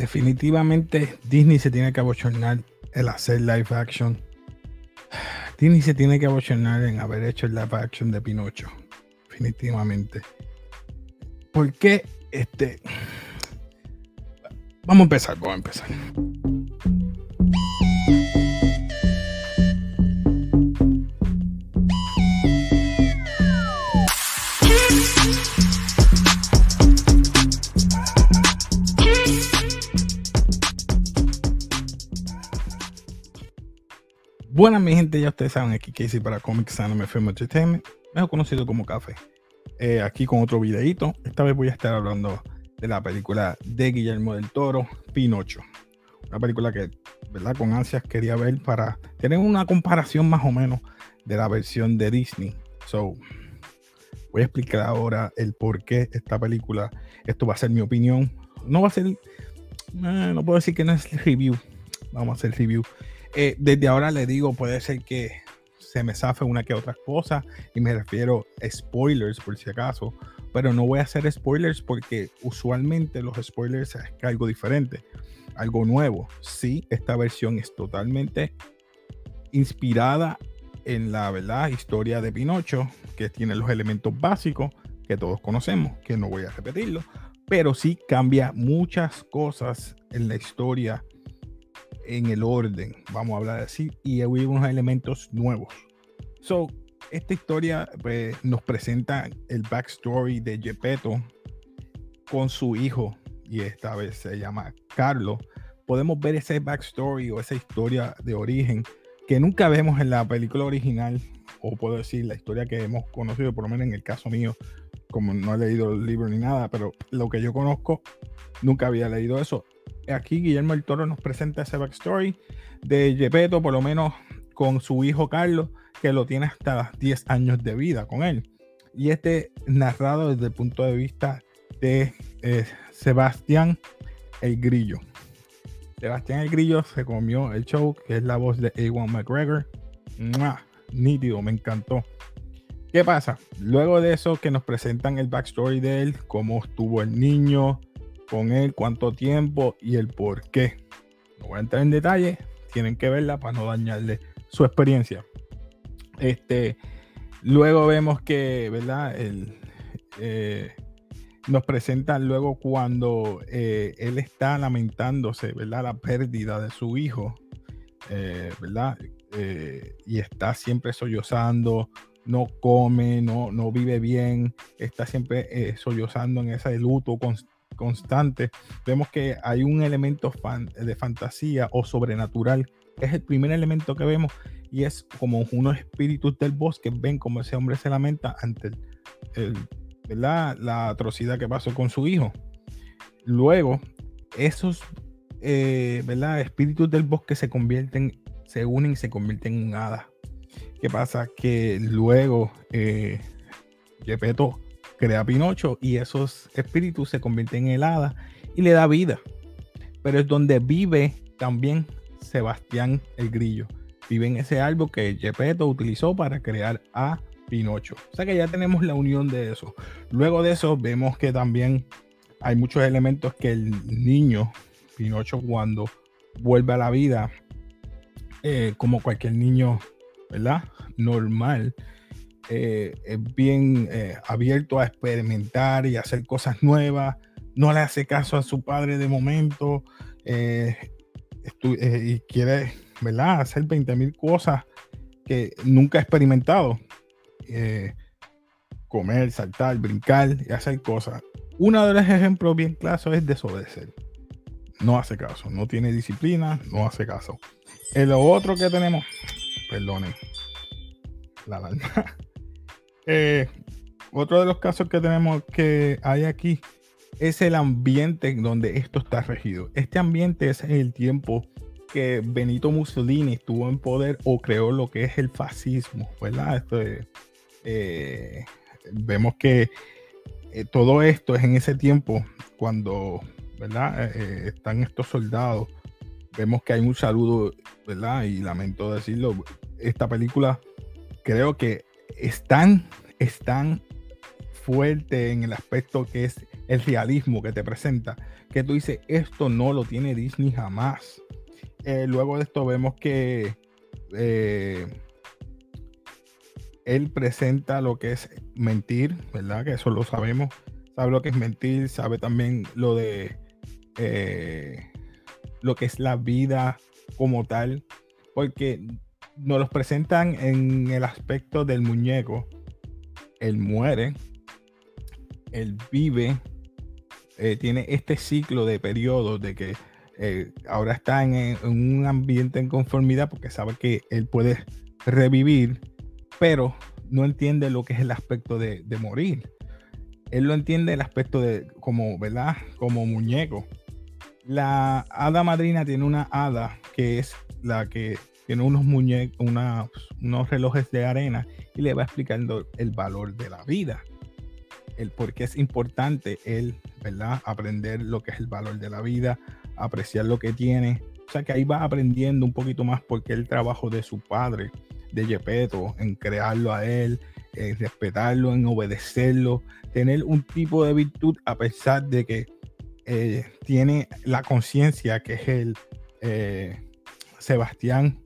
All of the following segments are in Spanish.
definitivamente Disney se tiene que abochornar el hacer live action. Disney se tiene que abochornar en haber hecho el live action de Pinocho. Definitivamente. ¿Por qué? Este. Vamos a empezar, vamos a empezar. Buenas mi gente, ya ustedes saben aquí hice para Comics Anime Film Entertainment, mejor conocido como Café. Eh, aquí con otro videito. Esta vez voy a estar hablando de la película de Guillermo del Toro, Pinocho. Una película que, ¿verdad? Con ansias quería ver para tener una comparación más o menos de la versión de Disney. So, voy a explicar ahora el por qué esta película. Esto va a ser mi opinión. No va a ser, eh, no puedo decir que no es review. Vamos a hacer review. Eh, desde ahora le digo, puede ser que se me zafe una que otra cosa y me refiero a spoilers por si acaso, pero no voy a hacer spoilers porque usualmente los spoilers es algo diferente, algo nuevo. Sí, esta versión es totalmente inspirada en la verdad historia de Pinocho, que tiene los elementos básicos que todos conocemos, que no voy a repetirlo, pero sí cambia muchas cosas en la historia en el orden, vamos a hablar así, y hay unos elementos nuevos. So, esta historia pues, nos presenta el backstory de Gepetto con su hijo, y esta vez se llama Carlos. Podemos ver ese backstory o esa historia de origen que nunca vemos en la película original, o puedo decir la historia que hemos conocido, por lo menos en el caso mío, como no he leído el libro ni nada, pero lo que yo conozco, nunca había leído eso aquí Guillermo el Toro nos presenta ese backstory de Gepetto, por lo menos con su hijo Carlos, que lo tiene hasta 10 años de vida con él. Y este narrado desde el punto de vista de eh, Sebastián el Grillo. Sebastián el Grillo se comió el show, que es la voz de Ewan McGregor. Nítido, me encantó. ¿Qué pasa? Luego de eso que nos presentan el backstory de él, cómo estuvo el niño, con él, cuánto tiempo y el por qué. No voy a entrar en detalle, tienen que verla para no dañarle su experiencia. Este, luego vemos que, ¿verdad? El, eh, nos presentan luego cuando eh, él está lamentándose, ¿verdad? La pérdida de su hijo, eh, ¿verdad? y está siempre sollozando, no come, no, no vive bien, está siempre sollozando en ese luto constante constante, vemos que hay un elemento de fantasía o sobrenatural. Es el primer elemento que vemos y es como unos espíritus del bosque ven como ese hombre se lamenta ante el, la atrocidad que pasó con su hijo. Luego, esos eh, espíritus del bosque se convierten, se unen y se convierten en hadas. ¿Qué pasa? Que luego eh, crea Pinocho y esos espíritus se convierten en helada y le da vida. Pero es donde vive también Sebastián el Grillo. Vive en ese árbol que Gepetto utilizó para crear a Pinocho. O sea que ya tenemos la unión de eso. Luego de eso vemos que también hay muchos elementos que el niño, Pinocho, cuando vuelve a la vida, eh, como cualquier niño, ¿verdad? Normal, eh, es bien eh, abierto a experimentar y hacer cosas nuevas, no le hace caso a su padre de momento eh, y quiere ¿verdad? hacer 20 mil cosas que nunca ha experimentado. comer, saltar, brincar y hacer cosas. Uno de los ejemplos bien claros es desobedecer. No hace caso, no tiene disciplina, no hace caso. El otro que tenemos, perdonen, la alarma. Eh, otro de los casos que tenemos que hay aquí es el ambiente donde esto está regido. Este ambiente es el tiempo que Benito Mussolini estuvo en poder o creó lo que es el fascismo, ¿verdad? Eh, vemos que eh, todo esto es en ese tiempo cuando, ¿verdad? están estos soldados. Vemos que hay un saludo, ¿verdad? Y lamento decirlo, esta película creo que están, están fuerte en el aspecto que es el realismo que te presenta, que tú dices, esto no lo tiene Disney jamás. Eh, luego de esto vemos que eh, él presenta lo que es mentir, ¿verdad? Que eso lo sabemos. Sabe lo que es mentir, sabe también lo de eh, lo que es la vida como tal, porque nos los presentan en el aspecto del muñeco. Él muere, él vive, eh, tiene este ciclo de periodos de que eh, ahora está en, un ambiente en conformidad porque sabe que él puede revivir, pero no entiende lo que es el aspecto de, morir. Él lo entiende el aspecto de como, ¿verdad? Como muñeco. La hada madrina tiene una hada que es la que tiene unos muñecos, unos relojes de arena y le va explicando el valor de la vida. El por qué es importante él, ¿verdad? Aprender lo que es el valor de la vida, apreciar lo que tiene. O sea que ahí va aprendiendo un poquito más porque el trabajo de su padre, de Yepeto, en crearlo a él, en respetarlo, en obedecerlo, tener un tipo de virtud a pesar de que eh, tiene la conciencia que es el eh, Sebastián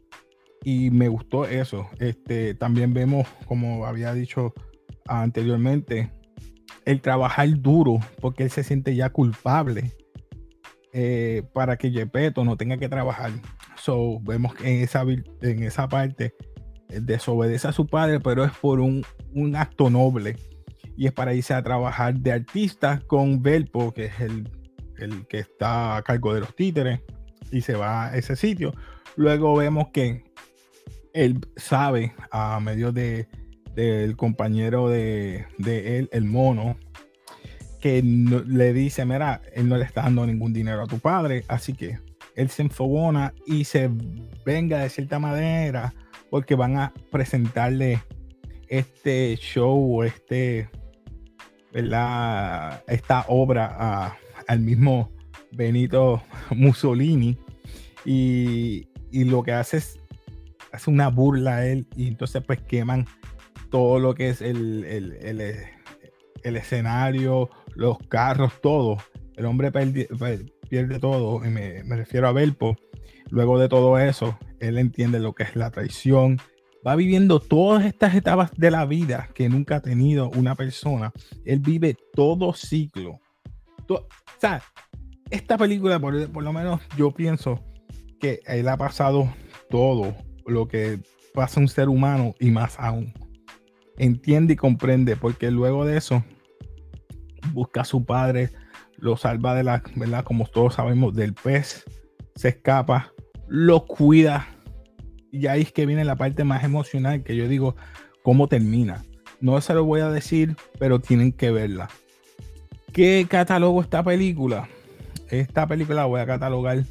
y me gustó eso. Este, también vemos, como había dicho anteriormente, el trabajar duro porque él se siente ya culpable eh, para que Yepeto no tenga que trabajar. So, vemos que en esa, en esa parte eh, desobedece a su padre, pero es por un, un, acto noble y es para irse a trabajar de artista con Belpo, que es el, el que está a cargo de los títeres, y se va a ese sitio. Luego vemos que él sabe a medio de del compañero de, él, el mono, que le dice, mira, él no le está dando ningún dinero a tu padre, así que él se enfogona y se venga de cierta manera porque van a presentarle este show este, ¿verdad? esta obra al mismo Benito Mussolini y, y lo que hace es hace una burla a él y entonces pues queman todo lo que es el, el, escenario, los carros, todo. El hombre pierde, todo, y me, refiero a Belpo. Luego de todo eso, él entiende lo que es la traición. Va viviendo todas estas etapas de la vida que nunca ha tenido una persona. Él vive todo ciclo. o sea, esta película, por, por lo menos yo pienso él ha pasado todo lo que pasa un ser humano y más aún. Entiende y comprende, porque luego de eso busca a su padre, lo salva de la, ¿verdad? Como todos sabemos, del pez, se escapa, lo cuida. Y ahí es que viene la parte más emocional que yo digo, ¿cómo termina? No se lo voy a decir, pero tienen que verla. ¿Qué catalogo esta película? Esta película la voy a catalogar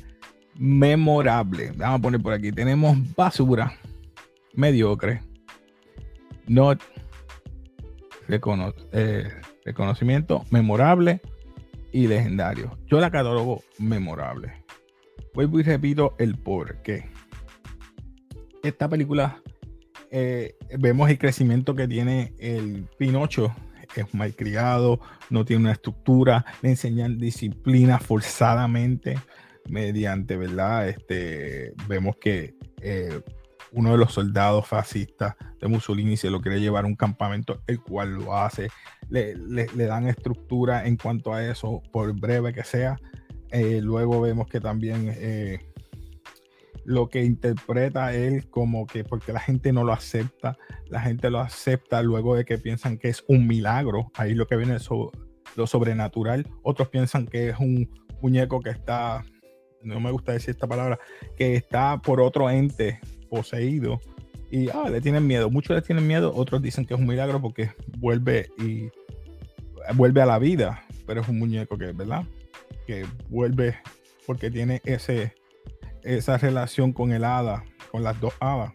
memorable. Vamos a poner por aquí. Tenemos basura, mediocre, no eh, reconocimiento memorable y legendario. Yo la catalogo memorable. Vuelvo y repito el por qué. Esta película eh, vemos el crecimiento que tiene el Pinocho. Es mal criado, no tiene una estructura, le enseñan disciplina forzadamente mediante, ¿verdad? Este, vemos que eh, uno de los soldados fascistas de Mussolini se lo quiere llevar a un campamento, el cual lo hace. Le, dan estructura en cuanto a eso, por breve que sea. Eh, luego vemos que también eh, lo que interpreta él como que porque la gente no lo acepta, la gente lo acepta luego de que piensan que es un milagro. Ahí lo que viene es lo sobrenatural. Otros piensan que es un muñeco que está no me gusta decir esta palabra, que está por otro ente poseído y ah, le tienen miedo. Muchos le tienen miedo, otros dicen que es un milagro porque vuelve y vuelve a la vida, pero es un muñeco que, ¿verdad? Que vuelve porque tiene ese, esa relación con el hada, con las dos hadas.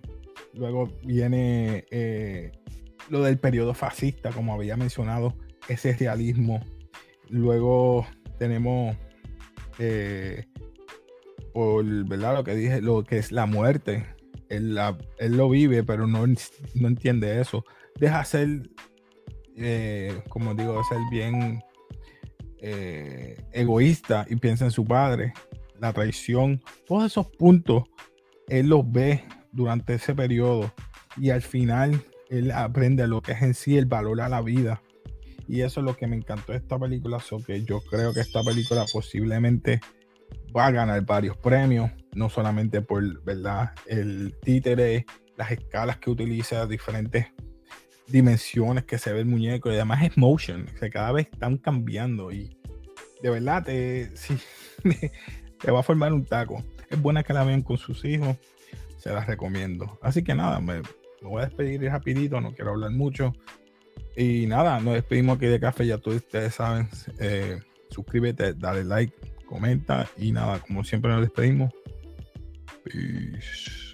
Luego viene eh, lo del periodo fascista, como había mencionado, ese realismo. Luego tenemos eh, por lo que dije, lo que es la muerte. Él lo vive, pero no, no entiende eso. Deja ser eh, como digo, ser bien eh, egoísta y piensa en su padre, la traición, todos esos puntos, él los ve durante ese periodo y al final él aprende lo que es en sí el valor a la vida. Y eso es lo que me encantó de esta película, so que yo creo que esta película posiblemente va a ganar varios premios, no solamente por verdad el títere, las escalas que utiliza, diferentes dimensiones que se ve el muñeco y además es motion, cada vez están cambiando y de verdad te, te va a formar un taco. Es buena que la vean con sus hijos, se las recomiendo. Así que nada, me, voy a despedir rapidito, no quiero hablar mucho. Y nada, nos despedimos aquí de café, ya todos ustedes saben. Eh, suscríbete, dale like, comenta y nada, como siempre nos despedimos. Peace.